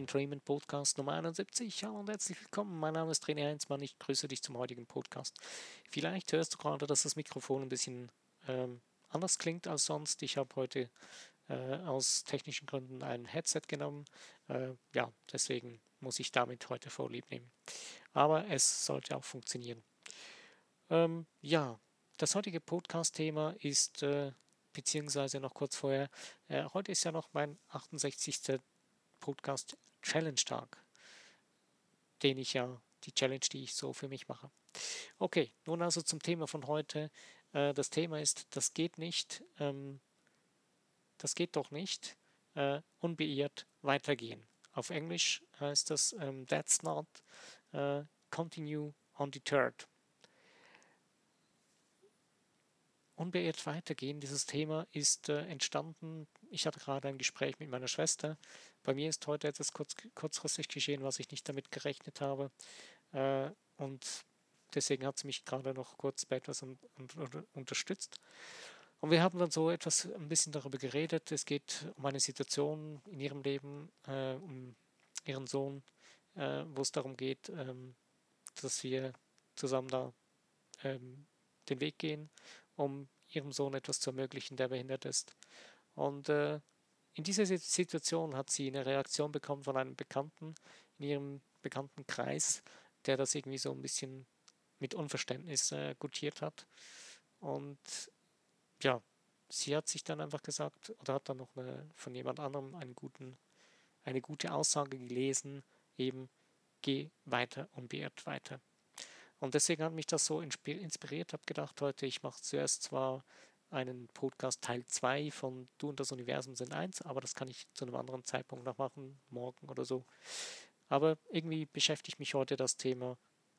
Fintrainment Podcast Nummer 71. Ja, und herzlich willkommen. Mein Name ist René Heinzmann. Ich grüße dich zum heutigen Podcast. Vielleicht hörst du gerade, dass das Mikrofon ein bisschen ähm, anders klingt als sonst. Ich habe heute äh, aus technischen Gründen ein Headset genommen. Äh, ja, deswegen muss ich damit heute vorlieb nehmen. Aber es sollte auch funktionieren. Ähm, ja, das heutige Podcast-Thema ist, äh, beziehungsweise noch kurz vorher, äh, heute ist ja noch mein 68. Podcast Challenge Tag, den ich ja, die Challenge, die ich so für mich mache. Okay, nun also zum Thema von heute. Äh, das Thema ist, das geht nicht, ähm, das geht doch nicht, äh, unbeirrt weitergehen. Auf Englisch heißt das, ähm, that's not uh, continue undeterred. Unbeirrt weitergehen, dieses Thema ist äh, entstanden. Ich hatte gerade ein Gespräch mit meiner Schwester. Bei mir ist heute etwas kurz, kurzfristig geschehen, was ich nicht damit gerechnet habe. Äh, und deswegen hat sie mich gerade noch kurz bei etwas un, un, unterstützt. Und wir haben dann so etwas ein bisschen darüber geredet. Es geht um eine Situation in ihrem Leben, äh, um ihren Sohn, äh, wo es darum geht, ähm, dass wir zusammen da ähm, den Weg gehen, um ihrem Sohn etwas zu ermöglichen, der behindert ist. Und äh, in dieser Situation hat sie eine Reaktion bekommen von einem Bekannten in ihrem bekannten Kreis, der das irgendwie so ein bisschen mit Unverständnis äh, gutiert hat. Und ja, sie hat sich dann einfach gesagt, oder hat dann noch eine, von jemand anderem einen guten, eine gute Aussage gelesen, eben geh weiter und beirrt weiter. Und deswegen hat mich das so inspiriert, habe gedacht, heute, ich mache zuerst zwar einen Podcast Teil 2 von Du und das Universum sind eins, aber das kann ich zu einem anderen Zeitpunkt noch machen, morgen oder so. Aber irgendwie beschäftigt mich heute das Thema,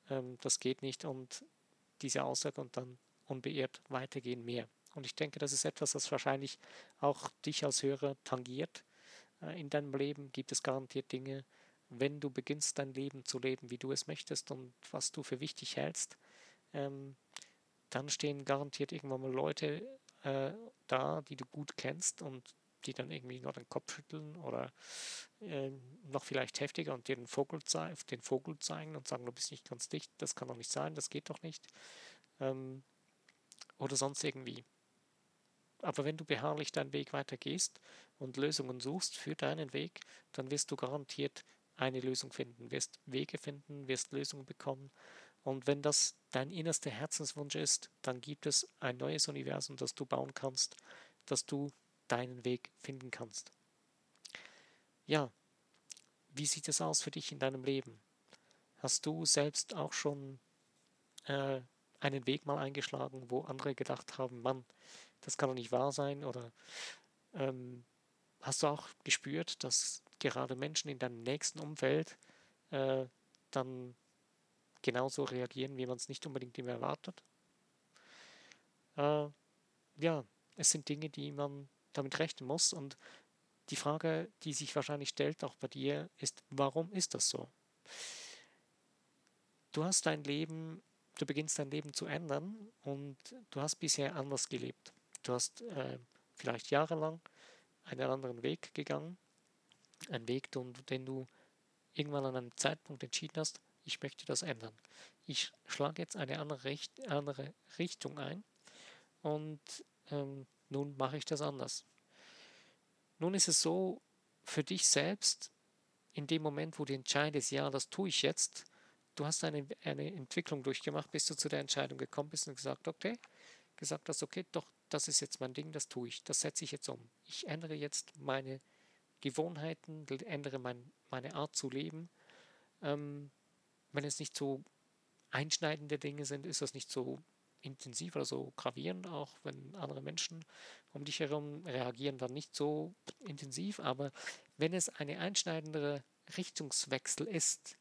ähm, das geht nicht und diese Aussage und dann unbeirrt weitergehen mehr. Und ich denke, das ist etwas, das wahrscheinlich auch dich als Hörer tangiert. Äh, in deinem Leben gibt es garantiert Dinge, wenn du beginnst dein Leben zu leben, wie du es möchtest und was du für wichtig hältst, ähm, dann stehen garantiert irgendwann mal Leute äh, da, die du gut kennst und die dann irgendwie nur den Kopf schütteln oder äh, noch vielleicht heftiger und dir den Vogel, den Vogel zeigen und sagen, du bist nicht ganz dicht, das kann doch nicht sein, das geht doch nicht. Ähm, oder sonst irgendwie. Aber wenn du beharrlich deinen Weg weitergehst und Lösungen suchst für deinen Weg, dann wirst du garantiert eine Lösung finden, wirst Wege finden, wirst Lösungen bekommen. Und wenn das dein innerster Herzenswunsch ist, dann gibt es ein neues Universum, das du bauen kannst, dass du deinen Weg finden kannst. Ja, wie sieht es aus für dich in deinem Leben? Hast du selbst auch schon äh, einen Weg mal eingeschlagen, wo andere gedacht haben, Mann, das kann doch nicht wahr sein? Oder ähm, hast du auch gespürt, dass gerade Menschen in deinem nächsten Umfeld äh, dann genauso reagieren, wie man es nicht unbedingt immer erwartet? Äh, ja, es sind Dinge, die man damit rechnen muss und die Frage, die sich wahrscheinlich stellt, auch bei dir, ist, warum ist das so? Du hast dein Leben, du beginnst dein Leben zu ändern und du hast bisher anders gelebt. Du hast äh, vielleicht jahrelang einen anderen Weg gegangen, einen Weg, den du irgendwann an einem Zeitpunkt entschieden hast, ich möchte das ändern. Ich schlage jetzt eine andere, Richt andere Richtung ein und ähm, nun mache ich das anders. Nun ist es so, für dich selbst, in dem Moment, wo du entscheidest, ja, das tue ich jetzt, du hast eine, eine Entwicklung durchgemacht, bis du zu der Entscheidung gekommen bist und gesagt, okay, gesagt hast, okay, doch, das ist jetzt mein Ding, das tue ich, das setze ich jetzt um. Ich ändere jetzt meine Gewohnheiten, ändere mein, meine Art zu leben. Ähm, wenn es nicht so einschneidende Dinge sind, ist das nicht so intensiv oder so gravierend, auch wenn andere Menschen um dich herum reagieren dann nicht so intensiv, aber wenn es eine einschneidendere Richtungswechsel ist,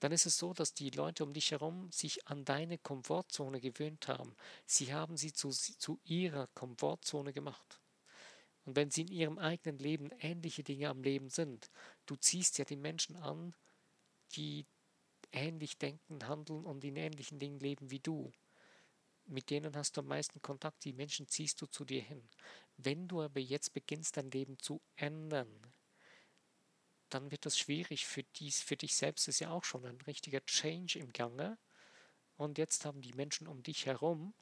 dann ist es so, dass die Leute um dich herum sich an deine Komfortzone gewöhnt haben. Sie haben sie zu, zu ihrer Komfortzone gemacht. Und wenn sie in ihrem eigenen Leben ähnliche Dinge am Leben sind, du ziehst ja die Menschen an, die ähnlich denken, handeln und in ähnlichen Dingen leben wie du. Mit denen hast du am meisten Kontakt, die Menschen ziehst du zu dir hin. Wenn du aber jetzt beginnst, dein Leben zu ändern, dann wird das schwierig. Für, dies, für dich selbst ist ja auch schon ein richtiger Change im Gange. Und jetzt haben die Menschen um dich herum,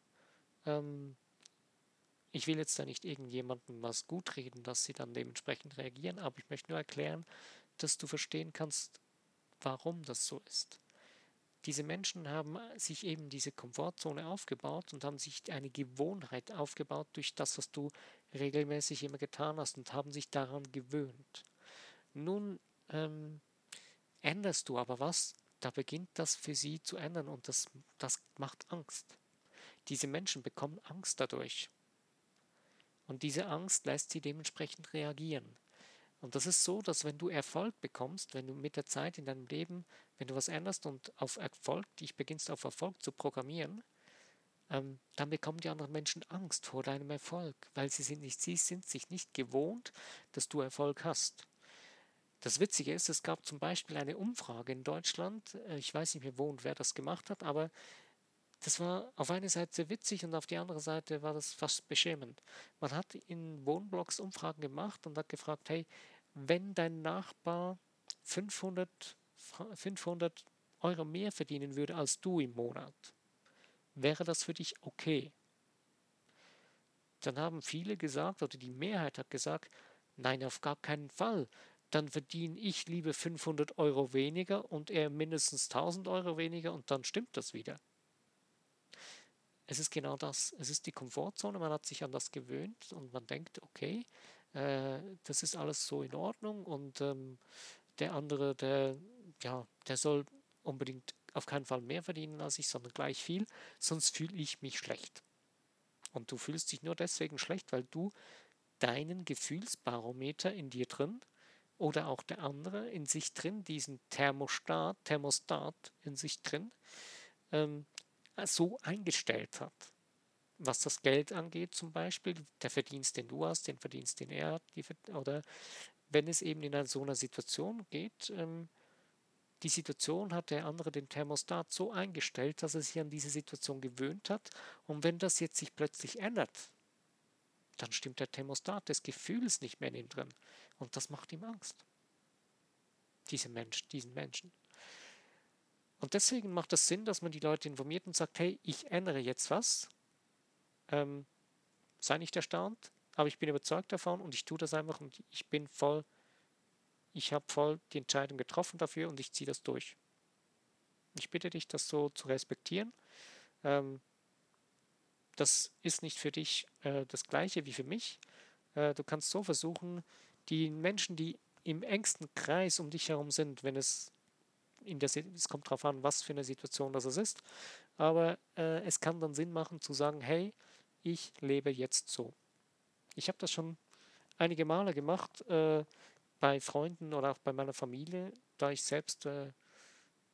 ähm, ich will jetzt da nicht irgendjemandem was gut reden, dass sie dann dementsprechend reagieren, aber ich möchte nur erklären, dass du verstehen kannst, warum das so ist. Diese Menschen haben sich eben diese Komfortzone aufgebaut und haben sich eine Gewohnheit aufgebaut durch das, was du regelmäßig immer getan hast und haben sich daran gewöhnt. Nun ähm, änderst du aber was, da beginnt das für sie zu ändern und das, das macht Angst. Diese Menschen bekommen Angst dadurch. Und diese Angst lässt sie dementsprechend reagieren. Und das ist so, dass wenn du Erfolg bekommst, wenn du mit der Zeit in deinem Leben, wenn du was änderst und auf Erfolg, dich beginnst auf Erfolg zu programmieren, ähm, dann bekommen die anderen Menschen Angst vor deinem Erfolg, weil sie sind nicht, sie sind sich nicht gewohnt, dass du Erfolg hast. Das Witzige ist, es gab zum Beispiel eine Umfrage in Deutschland, äh, ich weiß nicht mehr wo und wer das gemacht hat, aber das war auf eine Seite witzig und auf die andere Seite war das fast beschämend. Man hat in Wohnblocks Umfragen gemacht und hat gefragt, hey, wenn dein Nachbar 500, 500 Euro mehr verdienen würde als du im Monat, wäre das für dich okay? Dann haben viele gesagt, oder die Mehrheit hat gesagt, nein, auf gar keinen Fall. Dann verdiene ich lieber 500 Euro weniger und er mindestens 1000 Euro weniger und dann stimmt das wieder es ist genau das. Es ist die Komfortzone, man hat sich an das gewöhnt und man denkt, okay, äh, das ist alles so in Ordnung und ähm, der andere, der, ja, der soll unbedingt auf keinen Fall mehr verdienen als ich, sondern gleich viel, sonst fühle ich mich schlecht. Und du fühlst dich nur deswegen schlecht, weil du deinen Gefühlsbarometer in dir drin oder auch der andere in sich drin, diesen Thermostat, Thermostat in sich drin, ähm, so eingestellt hat. Was das Geld angeht zum Beispiel, der Verdienst, den du hast, den Verdienst, den er hat, oder wenn es eben in so einer Situation geht, ähm, die Situation hat der andere den Thermostat so eingestellt, dass er sich an diese Situation gewöhnt hat. Und wenn das jetzt sich plötzlich ändert, dann stimmt der Thermostat des Gefühls nicht mehr in ihm drin. Und das macht ihm Angst. Diese Mensch, diesen Menschen. Und deswegen macht es Sinn, dass man die Leute informiert und sagt, hey, ich ändere jetzt was. Ähm, sei nicht erstaunt, aber ich bin überzeugt davon und ich tue das einfach und ich bin voll, ich habe voll die Entscheidung getroffen dafür und ich ziehe das durch. Ich bitte dich, das so zu respektieren. Ähm, das ist nicht für dich äh, das gleiche wie für mich. Äh, du kannst so versuchen, die Menschen, die im engsten Kreis um dich herum sind, wenn es in der, es kommt darauf an, was für eine Situation das ist, aber äh, es kann dann Sinn machen zu sagen, hey, ich lebe jetzt so. Ich habe das schon einige Male gemacht, äh, bei Freunden oder auch bei meiner Familie, da ich selbst äh,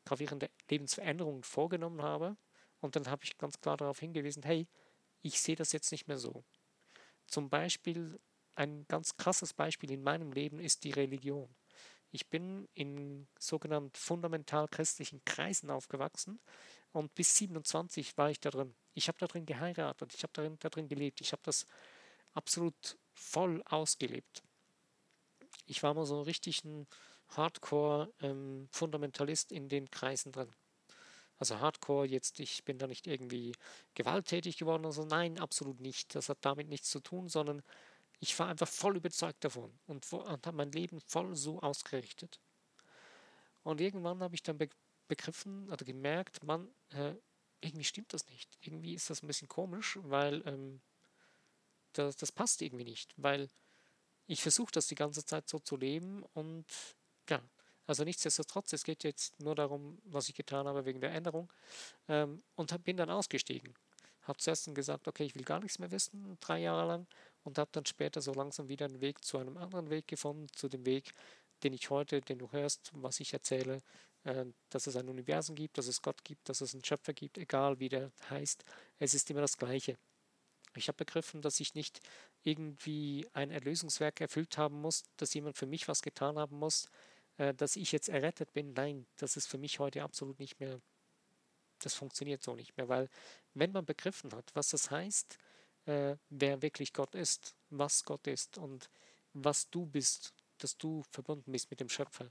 gravierende Lebensveränderungen vorgenommen habe. Und dann habe ich ganz klar darauf hingewiesen, hey, ich sehe das jetzt nicht mehr so. Zum Beispiel, ein ganz krasses Beispiel in meinem Leben ist die Religion. Ich bin in sogenannten fundamental christlichen Kreisen aufgewachsen und bis 27 war ich da drin. Ich habe da drin geheiratet, ich habe da drin gelebt, ich habe das absolut voll ausgelebt. Ich war mal so ein Hardcore-Fundamentalist ähm, in den Kreisen drin. Also Hardcore, jetzt, ich bin da nicht irgendwie gewalttätig geworden, also nein, absolut nicht. Das hat damit nichts zu tun, sondern ich war einfach voll überzeugt davon und, und habe mein Leben voll so ausgerichtet. Und irgendwann habe ich dann be begriffen oder gemerkt, man, äh, irgendwie stimmt das nicht. Irgendwie ist das ein bisschen komisch, weil ähm, das, das passt irgendwie nicht, weil ich versuche das die ganze Zeit so zu leben und ja, also nichtsdestotrotz, es geht jetzt nur darum, was ich getan habe wegen der Änderung ähm, und hab, bin dann ausgestiegen. Habe zuerst gesagt, okay, ich will gar nichts mehr wissen, drei Jahre lang und habe dann später so langsam wieder einen Weg zu einem anderen Weg gefunden, zu dem Weg, den ich heute, den du hörst, was ich erzähle, äh, dass es ein Universum gibt, dass es Gott gibt, dass es einen Schöpfer gibt, egal wie der heißt, es ist immer das Gleiche. Ich habe begriffen, dass ich nicht irgendwie ein Erlösungswerk erfüllt haben muss, dass jemand für mich was getan haben muss, äh, dass ich jetzt errettet bin. Nein, das ist für mich heute absolut nicht mehr, das funktioniert so nicht mehr, weil wenn man begriffen hat, was das heißt, äh, wer wirklich Gott ist, was Gott ist und was du bist dass du verbunden bist mit dem Schöpfer.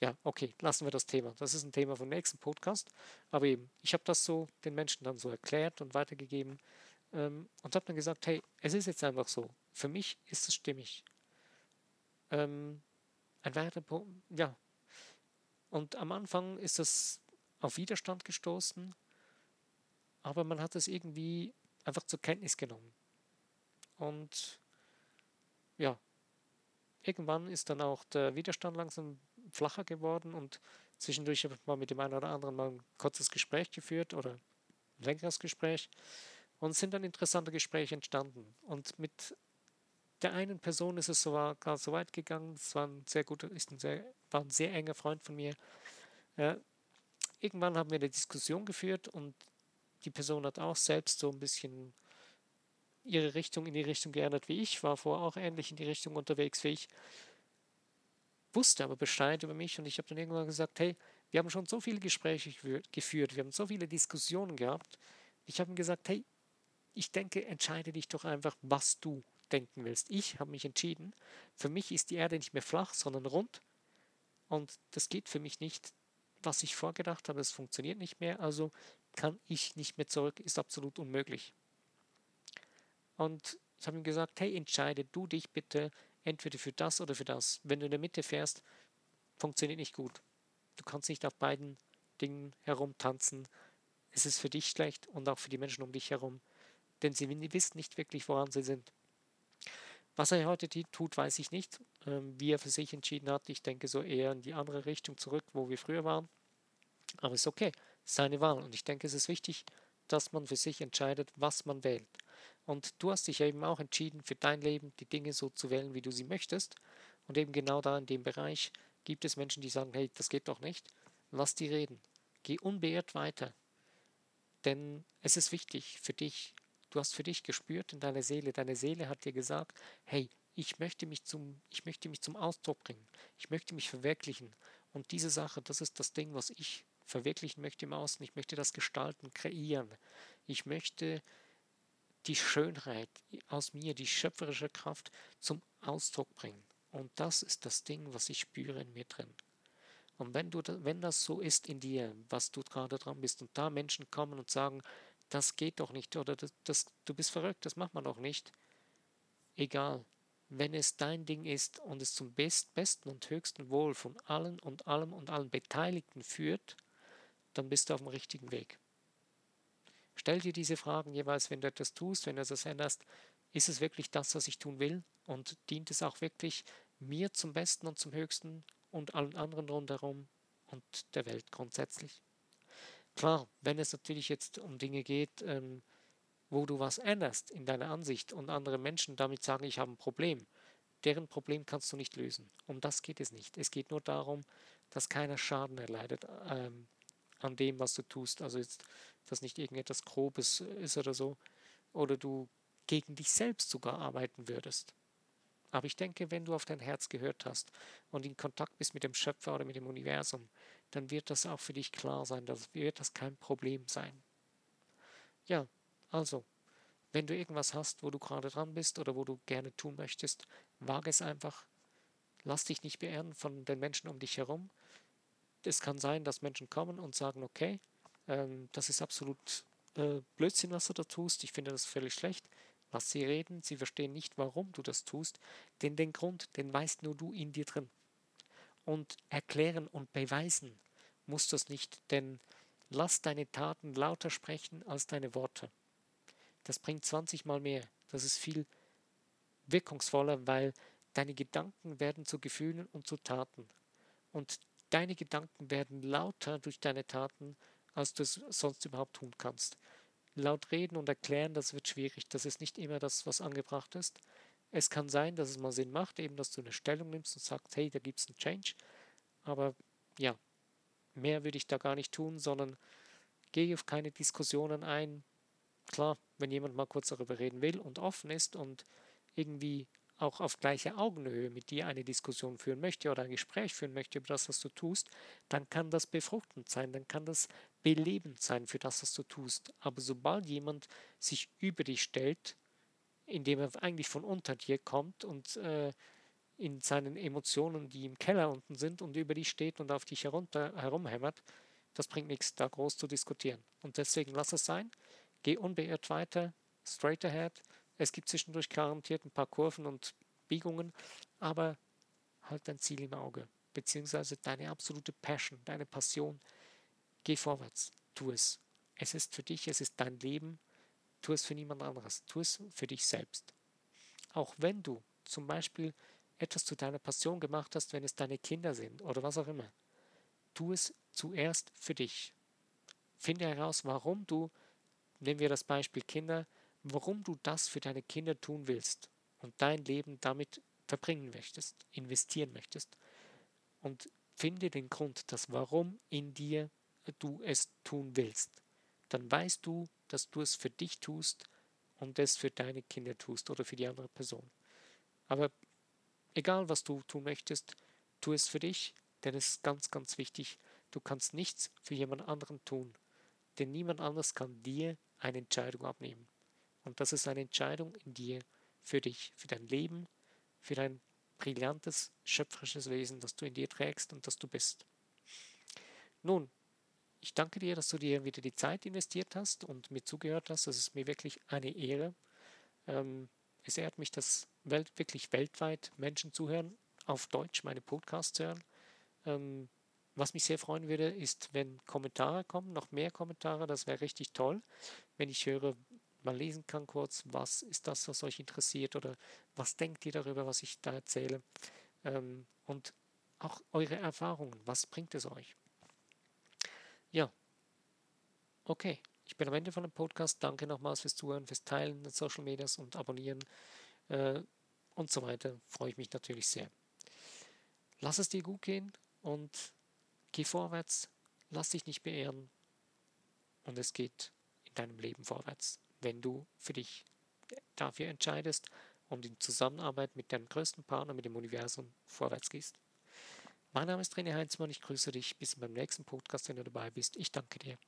Ja, okay, lassen wir das Thema. Das ist ein Thema vom nächsten Podcast. Aber eben, ich habe das so den Menschen dann so erklärt und weitergegeben ähm, und habe dann gesagt, hey, es ist jetzt einfach so. Für mich ist es stimmig. Ähm, ein weiterer Punkt, ja. Und am Anfang ist das auf Widerstand gestoßen, aber man hat es irgendwie einfach zur Kenntnis genommen. Und ja, irgendwann ist dann auch der Widerstand langsam flacher geworden und zwischendurch habe ich mal mit dem einen oder anderen mal ein kurzes Gespräch geführt oder ein längeres Gespräch und sind dann interessante Gespräche entstanden. Und mit der einen Person ist es sogar gar so weit gegangen, es war ein sehr guter, ist ein sehr, war ein sehr enger Freund von mir. Ja, irgendwann haben wir eine Diskussion geführt und die Person hat auch selbst so ein bisschen ihre Richtung in die Richtung geändert wie ich, war vorher auch ähnlich in die Richtung unterwegs wie ich, wusste aber Bescheid über mich und ich habe dann irgendwann gesagt, hey, wir haben schon so viele Gespräche geführt, wir haben so viele Diskussionen gehabt. Ich habe ihm gesagt, hey, ich denke, entscheide dich doch einfach, was du denken willst. Ich habe mich entschieden, für mich ist die Erde nicht mehr flach, sondern rund und das geht für mich nicht, was ich vorgedacht habe, es funktioniert nicht mehr, also kann ich nicht mehr zurück, ist absolut unmöglich. Und ich habe ihm gesagt, hey, entscheide du dich bitte entweder für das oder für das. Wenn du in der Mitte fährst, funktioniert nicht gut. Du kannst nicht auf beiden Dingen herumtanzen. Es ist für dich schlecht und auch für die Menschen um dich herum, denn sie wissen nicht wirklich, woran sie sind. Was er heute tut, weiß ich nicht. Ähm, wie er für sich entschieden hat, ich denke so eher in die andere Richtung zurück, wo wir früher waren. Aber es ist okay, seine Wahl. Und ich denke, es ist wichtig, dass man für sich entscheidet, was man wählt. Und du hast dich eben auch entschieden, für dein Leben die Dinge so zu wählen, wie du sie möchtest. Und eben genau da in dem Bereich gibt es Menschen, die sagen, hey, das geht doch nicht. Lass die reden. Geh unbeirrt weiter. Denn es ist wichtig für dich. Du hast für dich gespürt in deiner Seele. Deine Seele hat dir gesagt, hey, ich möchte mich zum, ich möchte mich zum Ausdruck bringen. Ich möchte mich verwirklichen. Und diese Sache, das ist das Ding, was ich verwirklichen möchte im Außen. Ich möchte das gestalten, kreieren. Ich möchte die Schönheit aus mir, die schöpferische Kraft zum Ausdruck bringen. Und das ist das Ding, was ich spüre in mir drin. Und wenn, du, wenn das so ist in dir, was du gerade dran bist, und da Menschen kommen und sagen, das geht doch nicht, oder das, das, du bist verrückt, das macht man doch nicht, egal, wenn es dein Ding ist und es zum best, besten und höchsten Wohl von allen und allem und allen Beteiligten führt, dann bist du auf dem richtigen Weg. Stell dir diese Fragen jeweils, wenn du etwas tust, wenn du etwas änderst. Ist es wirklich das, was ich tun will? Und dient es auch wirklich mir zum Besten und zum Höchsten und allen anderen rundherum und der Welt grundsätzlich? Klar, wenn es natürlich jetzt um Dinge geht, ähm, wo du was änderst in deiner Ansicht und andere Menschen damit sagen, ich habe ein Problem, deren Problem kannst du nicht lösen. Um das geht es nicht. Es geht nur darum, dass keiner Schaden erleidet ähm, an dem, was du tust. Also jetzt dass nicht irgendetwas Grobes ist oder so, oder du gegen dich selbst sogar arbeiten würdest. Aber ich denke, wenn du auf dein Herz gehört hast und in Kontakt bist mit dem Schöpfer oder mit dem Universum, dann wird das auch für dich klar sein, dann wird das kein Problem sein. Ja, also, wenn du irgendwas hast, wo du gerade dran bist oder wo du gerne tun möchtest, wage es einfach. Lass dich nicht beehren von den Menschen um dich herum. Es kann sein, dass Menschen kommen und sagen, okay, ähm, das ist absolut äh, Blödsinn, was du da tust. Ich finde das völlig schlecht. Was sie reden, sie verstehen nicht, warum du das tust, denn den Grund, den weißt nur du in dir drin. Und erklären und beweisen musst du es nicht, denn lass deine Taten lauter sprechen als deine Worte. Das bringt 20 Mal mehr. Das ist viel wirkungsvoller, weil deine Gedanken werden zu Gefühlen und zu Taten. Und deine Gedanken werden lauter durch deine Taten als du es sonst überhaupt tun kannst. Laut reden und erklären, das wird schwierig. Das ist nicht immer das, was angebracht ist. Es kann sein, dass es mal Sinn macht, eben, dass du eine Stellung nimmst und sagst, hey, da gibt es einen Change. Aber ja, mehr würde ich da gar nicht tun, sondern gehe auf keine Diskussionen ein. Klar, wenn jemand mal kurz darüber reden will und offen ist und irgendwie auch auf gleicher Augenhöhe mit dir eine Diskussion führen möchte oder ein Gespräch führen möchte über das, was du tust, dann kann das befruchtend sein, dann kann das belebend sein für das, was du tust. Aber sobald jemand sich über dich stellt, indem er eigentlich von unter dir kommt und äh, in seinen Emotionen, die im Keller unten sind und über die steht und auf dich herunter herumhämmert, das bringt nichts, da groß zu diskutieren. Und deswegen lass es sein, geh unbeirrt weiter, straight ahead. Es gibt zwischendurch garantiert ein paar Kurven und Biegungen, aber halt dein Ziel im Auge, beziehungsweise deine absolute Passion, deine Passion. Geh vorwärts, tu es. Es ist für dich, es ist dein Leben, tu es für niemand anderes, tu es für dich selbst. Auch wenn du zum Beispiel etwas zu deiner Passion gemacht hast, wenn es deine Kinder sind oder was auch immer, tu es zuerst für dich. Finde heraus, warum du, nehmen wir das Beispiel Kinder, warum du das für deine Kinder tun willst und dein Leben damit verbringen möchtest, investieren möchtest. Und finde den Grund, das Warum in dir du es tun willst. Dann weißt du, dass du es für dich tust und es für deine Kinder tust oder für die andere Person. Aber egal, was du tun möchtest, tu es für dich, denn es ist ganz, ganz wichtig. Du kannst nichts für jemand anderen tun, denn niemand anders kann dir eine Entscheidung abnehmen. Und das ist eine Entscheidung in dir, für dich, für dein Leben, für dein brillantes, schöpferisches Wesen, das du in dir trägst und das du bist. Nun, ich danke dir, dass du dir wieder die Zeit investiert hast und mir zugehört hast. Das ist mir wirklich eine Ehre. Ähm, es ehrt mich, dass wirklich weltweit Menschen zuhören, auf Deutsch meine Podcasts hören. Ähm, was mich sehr freuen würde, ist, wenn Kommentare kommen, noch mehr Kommentare, das wäre richtig toll. Wenn ich höre, mal lesen kann kurz, was ist das, was euch interessiert oder was denkt ihr darüber, was ich da erzähle. Ähm, und auch eure Erfahrungen, was bringt es euch? Ja, okay. Ich bin am Ende von dem Podcast. Danke nochmals fürs Zuhören, fürs Teilen in Social Medias und Abonnieren äh, und so weiter. Freue ich mich natürlich sehr. Lass es dir gut gehen und geh vorwärts. Lass dich nicht beehren. Und es geht in deinem Leben vorwärts wenn du für dich dafür entscheidest und in Zusammenarbeit mit deinem größten Partner, mit dem Universum, vorwärts gehst. Mein Name ist René Heinzmann, ich grüße dich bis beim nächsten Podcast, wenn du dabei bist. Ich danke dir.